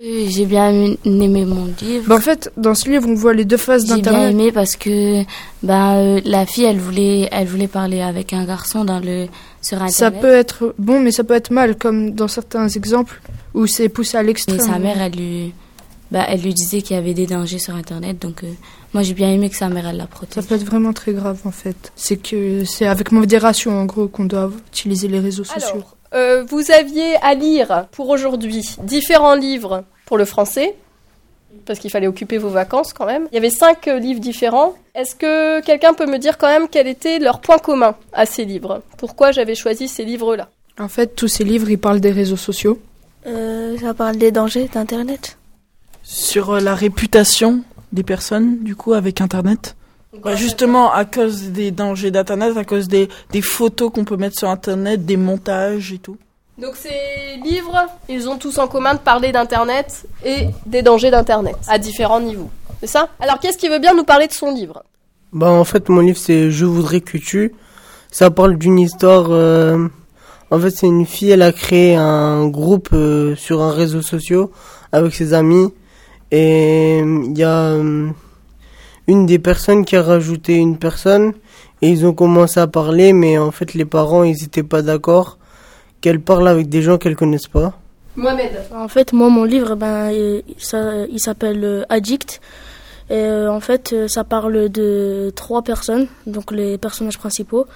J'ai bien aimé mon livre. Bah, en fait, dans ce livre, on voit les deux faces d'Internet. J'ai bien aimé parce que bah, euh, la fille, elle voulait, elle voulait parler avec un garçon dans le, sur Internet. Ça peut être bon, mais ça peut être mal, comme dans certains exemples où c'est poussé à l'extrême. Et sa mère, elle lui, bah, elle lui disait qu'il y avait des dangers sur Internet. Donc, euh, moi, j'ai bien aimé que sa mère, elle la protège. Ça peut être vraiment très grave, en fait. C'est que c'est avec modération, en gros, qu'on doit utiliser les réseaux sociaux. Euh, vous aviez à lire pour aujourd'hui différents livres pour le français, parce qu'il fallait occuper vos vacances quand même. Il y avait cinq euh, livres différents. Est-ce que quelqu'un peut me dire quand même quel était leur point commun à ces livres? Pourquoi j'avais choisi ces livres-là? En fait, tous ces livres, ils parlent des réseaux sociaux. Euh, ça parle des dangers d'Internet. Sur la réputation des personnes, du coup, avec Internet bah, justement, à cause des dangers d'Internet, à cause des, des photos qu'on peut mettre sur Internet, des montages et tout. Donc ces livres, ils ont tous en commun de parler d'Internet et des dangers d'Internet, à différents niveaux. C'est ça? Alors qu'est-ce qui veut bien nous parler de son livre? Bah en fait, mon livre c'est Je voudrais que tu. Ça parle d'une histoire... Euh, en fait, c'est une fille, elle a créé un groupe euh, sur un réseau social avec ses amis. Et il y a... Euh, une des personnes qui a rajouté une personne et ils ont commencé à parler, mais en fait les parents ils n'étaient pas d'accord qu'elle parle avec des gens qu'elle connaissent pas. Mohamed. En fait, moi mon livre, ben ça, il s'appelle euh, Addict. Et euh, en fait, euh, ça parle de trois personnes, donc les personnages principaux.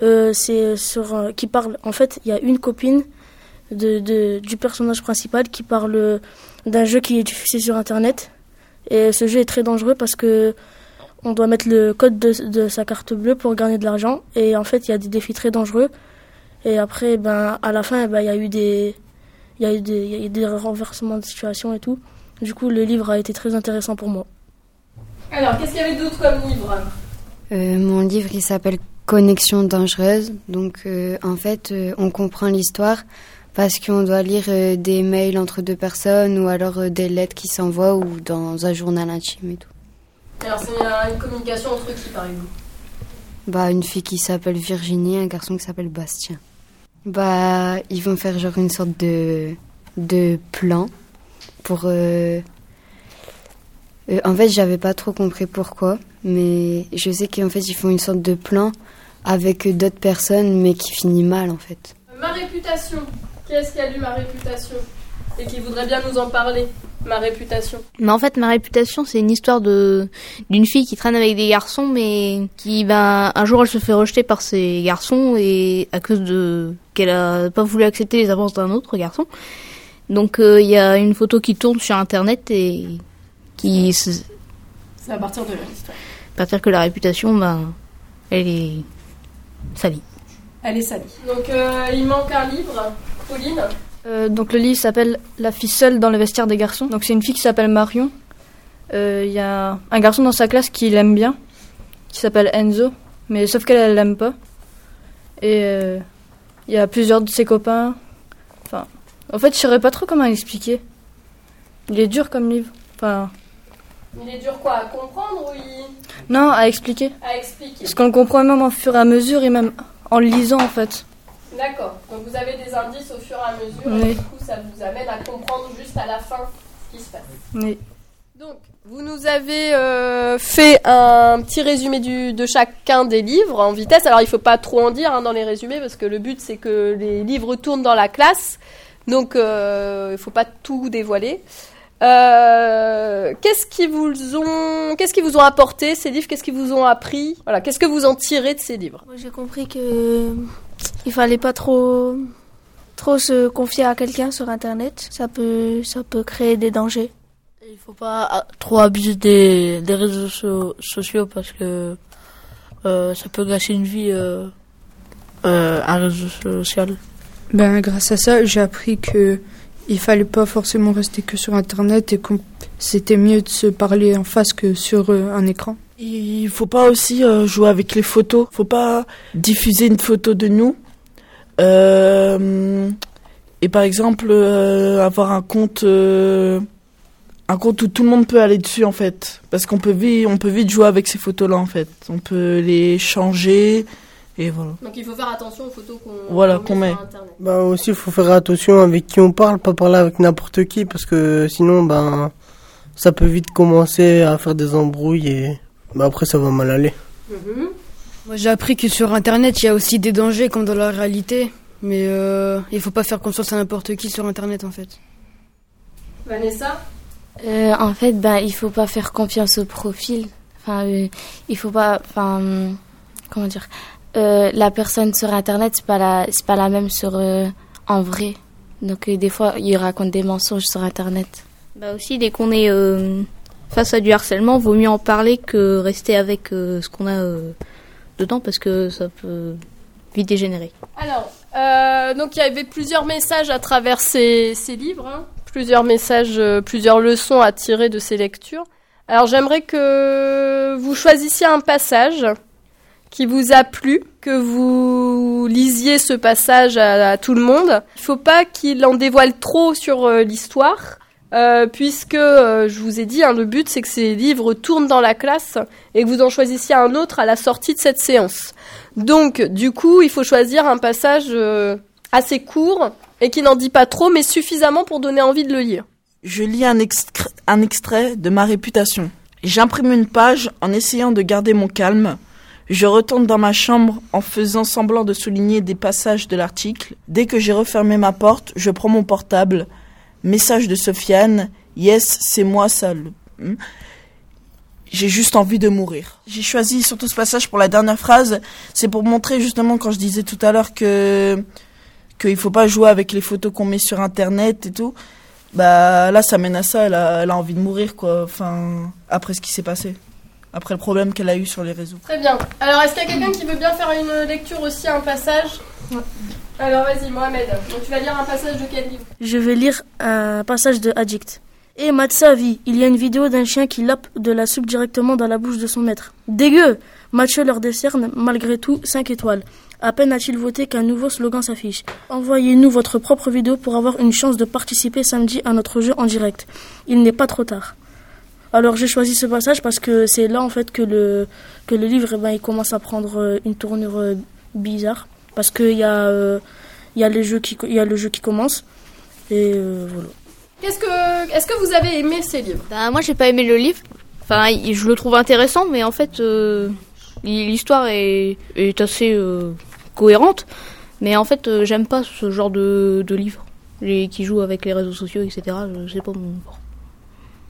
c'est sur qui parle. En fait, il y a une copine de, de, du personnage principal qui parle d'un jeu qui est diffusé sur Internet. Et ce jeu est très dangereux parce que on doit mettre le code de, sa carte bleue pour gagner de l'argent. Et en fait, il y a des défis très dangereux. Et après, ben, à la fin, ben, il y a eu des, il y a eu des, il y a des renversements de situation et tout. Du coup, le livre a été très intéressant pour moi. Alors, qu'est-ce qu'il y avait d'autre comme livre? Euh, Mon livre, il s'appelle Connexion dangereuse. Donc, euh, en fait, euh, on comprend l'histoire parce qu'on doit lire des mails entre deux personnes ou alors des lettres qui s'envoient ou dans un journal intime et tout. Alors, c'est une communication entre qui, par exemple? Bah, une fille qui s'appelle Virginie et un garçon qui s'appelle Bastien. Bah, ils vont faire genre une sorte de, de plan pour. Euh, euh, en fait, j'avais pas trop compris pourquoi, mais je sais qu'en fait, ils font une sorte de plan avec d'autres personnes, mais qui finit mal en fait. Ma réputation. Qui est-ce qui a lu ma réputation? Et qui voudrait bien nous en parler? Ma réputation. Mais en fait, ma réputation, c'est une histoire de d'une fille qui traîne avec des garçons, mais qui, ben, un jour, elle se fait rejeter par ces garçons et à cause de qu'elle a pas voulu accepter les avances d'un autre garçon. Donc, euh, il y a une photo qui tourne sur Internet et qui. C'est à partir de l'histoire. À partir que la réputation, ben, elle est salie. Elle est salie. Donc, euh, il manque un livre, Pauline. Euh, donc le livre s'appelle La fille seule dans le vestiaire des garçons. Donc c'est une fille qui s'appelle Marion. Il euh, y a un garçon dans sa classe qui l'aime bien, qui s'appelle Enzo, mais sauf qu'elle elle l'aime pas. Et il euh, y a plusieurs de ses copains. Enfin, en fait, je saurais pas trop comment l'expliquer. Il est dur comme livre. Enfin. Il est dur quoi à comprendre ou il... Non, à expliquer. À expliquer. Parce qu'on le comprend même au fur et à mesure et même en le lisant en fait. D'accord. Donc vous avez des indices au fur et à mesure et du coup ça vous amène à comprendre juste à la fin ce qui se passe. Oui. Donc vous nous avez euh, fait un petit résumé du, de chacun des livres en vitesse. Alors il ne faut pas trop en dire hein, dans les résumés parce que le but c'est que les livres tournent dans la classe. Donc euh, il ne faut pas tout dévoiler. Euh, qu'est-ce qui vous ont, qu'est-ce qui vous ont apporté ces livres? Qu'est-ce qui vous ont appris? Voilà, qu'est-ce que vous en tirez de ces livres? J'ai compris que il fallait pas trop trop se confier à quelqu'un sur internet, ça peut ça peut créer des dangers. Il faut pas ah, trop abuser des, des réseaux sociaux parce que euh, ça peut gâcher une vie euh, euh, un réseau social. Ben grâce à ça, j'ai appris que il fallait pas forcément rester que sur internet et que c'était mieux de se parler en face que sur euh, un écran. Il faut pas aussi euh, jouer avec les photos. Faut pas diffuser une photo de nous. Euh, et par exemple, euh, avoir un compte, un compte où tout le monde peut aller dessus en fait, parce qu'on peut vite, on peut vite jouer avec ces photos-là en fait. On peut les changer Et voilà. Donc il faut faire attention aux photos qu'on Voilà, qu'on qu'on met sur Internet. Bah aussi, il faut faire attention avec qui on parle, pas parler avec n'importe qui, parce que sinon, ben, ça peut vite commencer à faire des embrouilles et bah, après, ça va mal aller. Mhm. Moi, j'ai appris que sur Internet, il y a aussi des dangers comme dans la réalité. Mais euh, il faut pas faire confiance à n'importe qui sur Internet, en fait. Vanessa Euh, en fait, ben, il faut pas faire confiance au profil. Enfin, euh, il faut pas. Enfin, comment dire Euh, La personne sur Internet, c'est pas la, c'est pas la même sur euh, en vrai. Donc euh, des fois, il raconte des mensonges sur Internet. Bah aussi, dès qu'on est euh, face à du harcèlement, vaut mieux en parler que rester avec euh, ce qu'on a euh, dedans parce que ça peut vite dégénérer. Alors, euh, donc il y avait plusieurs messages à travers ces, livres, hein. plusieurs messages, euh, plusieurs leçons à tirer de ces lectures. Alors j'aimerais que vous choisissiez un passage qui vous a plu, que vous lisiez ce passage à, tout le monde. Il faut pas qu'il en dévoile trop sur euh, l'histoire. Euh, puisque euh, je vous ai dit, hein, le but c'est que ces livres tournent dans la classe et que vous en choisissiez un autre à la sortie de cette séance. Donc, du coup, il faut choisir un passage euh, assez court et qui n'en dit pas trop, mais suffisamment pour donner envie de le lire. Je lis un, un extrait de ma réputation. J'imprime une page en essayant de garder mon calme. Je retourne dans ma chambre en faisant semblant de souligner des passages de l'article. Dès que j'ai refermé ma porte, je prends mon portable. Message de Sofiane. Yes, c'est moi ça. le- Hmm? J'ai juste envie de mourir. J'ai choisi surtout ce passage pour la dernière phrase. C'est pour montrer justement quand je disais tout à l'heure que qu'il faut pas jouer avec les photos qu'on met sur internet et tout. Bah là, ça mène à ça. Elle a, elle a envie de mourir, quoi. Enfin, après ce qui s'est passé, après le problème qu'elle a eu sur les réseaux. Très bien. Alors, est-ce qu'il y a quelqu'un qui veut bien faire une lecture aussi, un passage? Alors, vas-y, Mohamed. Donc, tu vas lire un passage de quel livre? Je vais lire un passage de Addict. Et Matza vit, il y a une vidéo d'un chien qui lappe de la soupe directement dans la bouche de son maître. Dégueu Mathieu leur décerne malgré tout 5 étoiles. À peine a-t-il voté qu'un nouveau slogan s'affiche. Envoyez-nous votre propre vidéo pour avoir une chance de participer samedi à notre jeu en direct. Il n'est pas trop tard. Alors j'ai choisi ce passage parce que c'est là en fait que le, que le livre eh ben, il commence à prendre euh, une tournure euh, bizarre. Parce qu'il y, a, euh, il y, a les jeux qui co- il y a le jeu qui commence. Et euh, voilà. Qu'est-ce que, est-ce que vous avez aimé ces livres? Bah, moi, j'ai pas aimé le livre. Enfin, je le trouve intéressant, mais en fait, euh, l'histoire est, est assez euh, cohérente. Mais en fait, euh, j'aime pas ce genre de, de livre. Les, qui jouent avec les réseaux sociaux, etc. Je sais pas mon.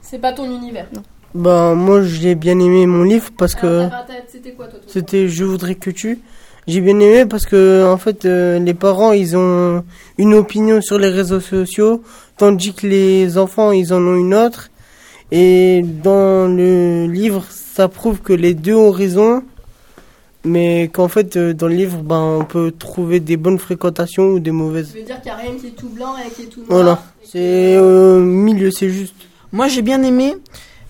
C'est pas ton univers? Bah, moi, j'ai bien aimé mon livre parce que Alors, t'as- t'as- c'était quoi, toi? c'était Je voudrais que tu. J'ai bien aimé parce que, en fait, euh, les parents, ils ont une opinion sur les réseaux sociaux, tandis que les enfants, ils en ont une autre. Et dans le livre, ça prouve que les deux ont raison, mais qu'en fait, euh, dans le livre, ben, on peut trouver des bonnes fréquentations ou des mauvaises. Tu veux dire qu'il n'y a rien qui est tout blanc et qui est tout noir Voilà. C'est au milieu, c'est juste. Moi, j'ai bien aimé,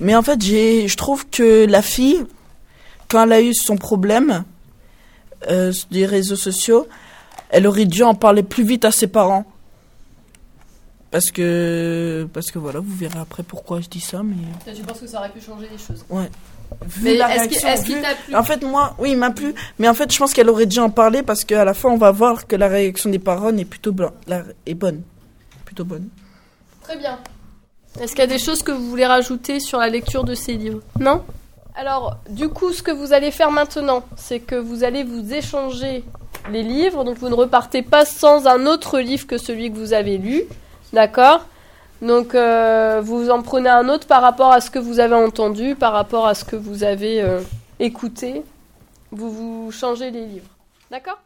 mais en fait, j'ai, je trouve que la fille, quand elle a eu son problème euh, des réseaux sociaux, elle aurait dû en parler plus vite à ses parents. Parce que, parce que voilà, vous verrez après pourquoi je dis ça, mais Tu penses que ça aurait pu changer les choses? Vu Mais est-ce qu'il t'a plu? En fait, moi, oui, il m'a plu, mais en fait, je pense qu'elle aurait dû en parler parce qu'à la fin, on va voir que la réaction des parents est plutôt la- est bonne, plutôt bonne. Très bien. Est-ce qu'il y a des choses que vous voulez rajouter sur la lecture de ces livres? Non? Alors, du coup, ce que vous allez faire maintenant, c'est que vous allez vous échanger les livres. Donc, vous ne repartez pas sans un autre livre que celui que vous avez lu. D'accord? Donc, euh, vous en prenez un autre par rapport à ce que vous avez entendu, par rapport à ce que vous avez euh, écouté. Vous vous changez les livres. D'accord?